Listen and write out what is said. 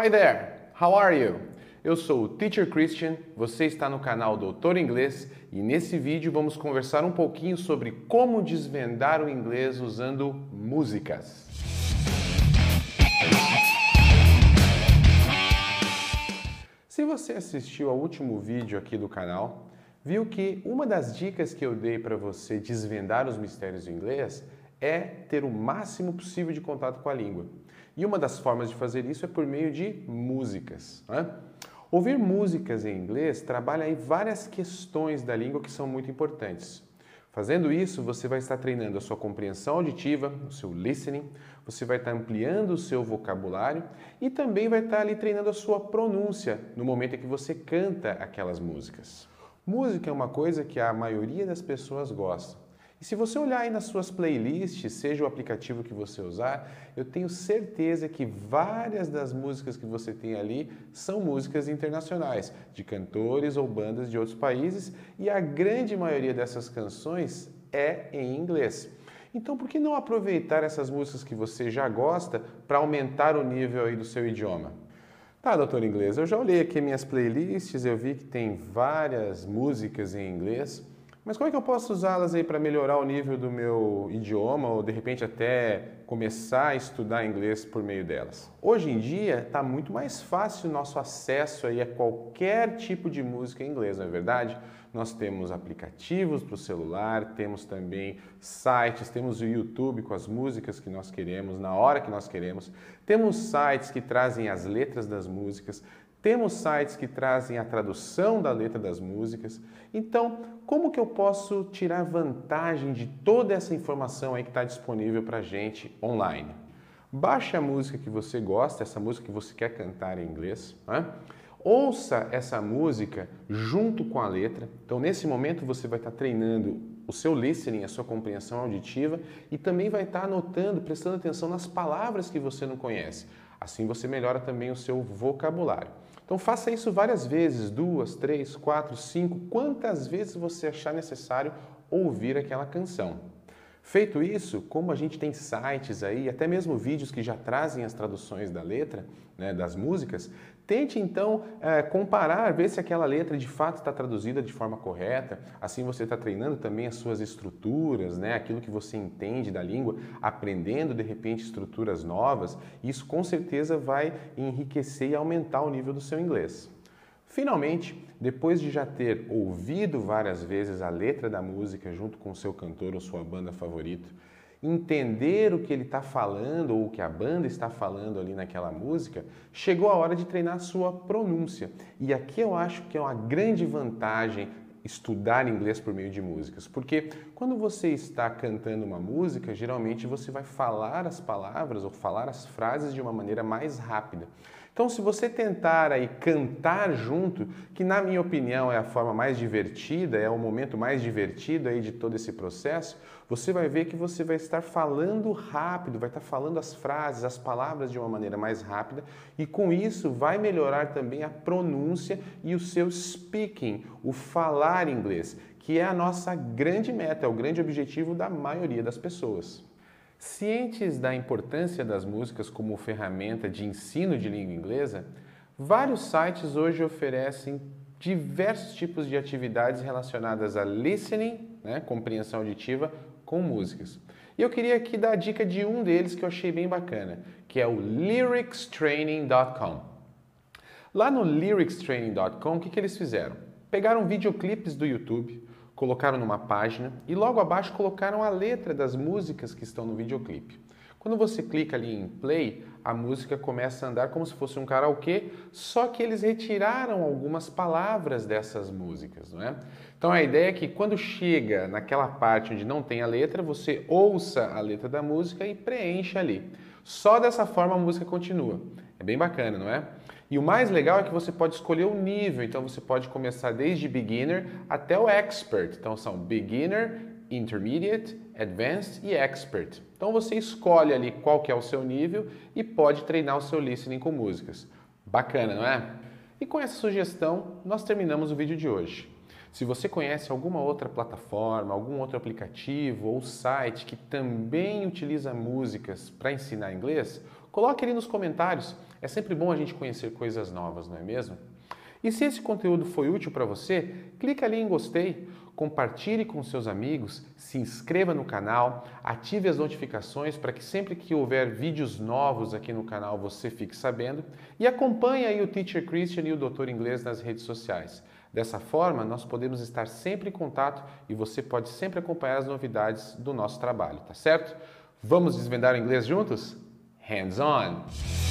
Hi there, how are you? Eu sou o Teacher Christian, você está no canal Doutor Inglês e nesse vídeo vamos conversar um pouquinho sobre como desvendar o inglês usando músicas. Se você assistiu ao último vídeo aqui do canal, viu que uma das dicas que eu dei para você desvendar os mistérios do inglês é ter o máximo possível de contato com a língua. E uma das formas de fazer isso é por meio de músicas. Né? Ouvir músicas em inglês trabalha aí várias questões da língua que são muito importantes. Fazendo isso, você vai estar treinando a sua compreensão auditiva, o seu listening, você vai estar ampliando o seu vocabulário e também vai estar ali treinando a sua pronúncia no momento em que você canta aquelas músicas. Música é uma coisa que a maioria das pessoas gosta. E se você olhar aí nas suas playlists, seja o aplicativo que você usar, eu tenho certeza que várias das músicas que você tem ali são músicas internacionais, de cantores ou bandas de outros países, e a grande maioria dessas canções é em inglês. Então, por que não aproveitar essas músicas que você já gosta para aumentar o nível aí do seu idioma? Tá, doutor inglês, eu já olhei aqui minhas playlists, eu vi que tem várias músicas em inglês. Mas como é que eu posso usá-las aí para melhorar o nível do meu idioma ou de repente até começar a estudar inglês por meio delas? Hoje em dia está muito mais fácil o nosso acesso aí a qualquer tipo de música em inglês, não é verdade? Nós temos aplicativos para o celular, temos também sites, temos o YouTube com as músicas que nós queremos, na hora que nós queremos, temos sites que trazem as letras das músicas, temos sites que trazem a tradução da letra das músicas. Então, como que eu posso tirar vantagem de toda essa informação aí que está disponível para gente online? Baixe a música que você gosta, essa música que você quer cantar em inglês. Né? Ouça essa música junto com a letra. Então, nesse momento, você vai estar tá treinando o seu listening, a sua compreensão auditiva e também vai estar tá anotando, prestando atenção nas palavras que você não conhece. Assim você melhora também o seu vocabulário. Então faça isso várias vezes, duas, três, quatro, cinco, quantas vezes você achar necessário ouvir aquela canção. Feito isso, como a gente tem sites aí, até mesmo vídeos que já trazem as traduções da letra, né, das músicas, tente então é, comparar, ver se aquela letra de fato está traduzida de forma correta. Assim você está treinando também as suas estruturas, né, aquilo que você entende da língua, aprendendo de repente estruturas novas. Isso com certeza vai enriquecer e aumentar o nível do seu inglês. Finalmente, depois de já ter ouvido várias vezes a letra da música junto com seu cantor ou sua banda favorita, entender o que ele está falando ou o que a banda está falando ali naquela música, chegou a hora de treinar a sua pronúncia. E aqui eu acho que é uma grande vantagem estudar inglês por meio de músicas, porque quando você está cantando uma música, geralmente você vai falar as palavras ou falar as frases de uma maneira mais rápida. Então, se você tentar aí cantar junto, que na minha opinião é a forma mais divertida, é o momento mais divertido aí de todo esse processo, você vai ver que você vai estar falando rápido, vai estar falando as frases, as palavras de uma maneira mais rápida e com isso vai melhorar também a pronúncia e o seu speaking, o falar inglês, que é a nossa grande meta, é o grande objetivo da maioria das pessoas. Cientes da importância das músicas como ferramenta de ensino de língua inglesa, vários sites hoje oferecem diversos tipos de atividades relacionadas a listening, né, compreensão auditiva, com músicas. E eu queria aqui dar a dica de um deles que eu achei bem bacana, que é o lyricstraining.com. Lá no lyricstraining.com, o que, que eles fizeram? Pegaram videoclipes do YouTube, colocaram numa página e logo abaixo colocaram a letra das músicas que estão no videoclipe. Quando você clica ali em play, a música começa a andar como se fosse um karaokê, só que eles retiraram algumas palavras dessas músicas, não é? Então a ideia é que quando chega naquela parte onde não tem a letra, você ouça a letra da música e preencha ali. Só dessa forma a música continua. É bem bacana, não é? E o mais legal é que você pode escolher o nível, então você pode começar desde beginner até o expert. Então são beginner, intermediate, advanced e expert. Então você escolhe ali qual que é o seu nível e pode treinar o seu listening com músicas. Bacana, não é? E com essa sugestão, nós terminamos o vídeo de hoje. Se você conhece alguma outra plataforma, algum outro aplicativo ou site que também utiliza músicas para ensinar inglês, coloque ali nos comentários. É sempre bom a gente conhecer coisas novas, não é mesmo? E se esse conteúdo foi útil para você, clica ali em gostei, compartilhe com seus amigos, se inscreva no canal, ative as notificações para que sempre que houver vídeos novos aqui no canal você fique sabendo e acompanhe aí o Teacher Christian e o Doutor Inglês nas redes sociais. Dessa forma, nós podemos estar sempre em contato e você pode sempre acompanhar as novidades do nosso trabalho, tá certo? Vamos desvendar o inglês juntos? Hands on!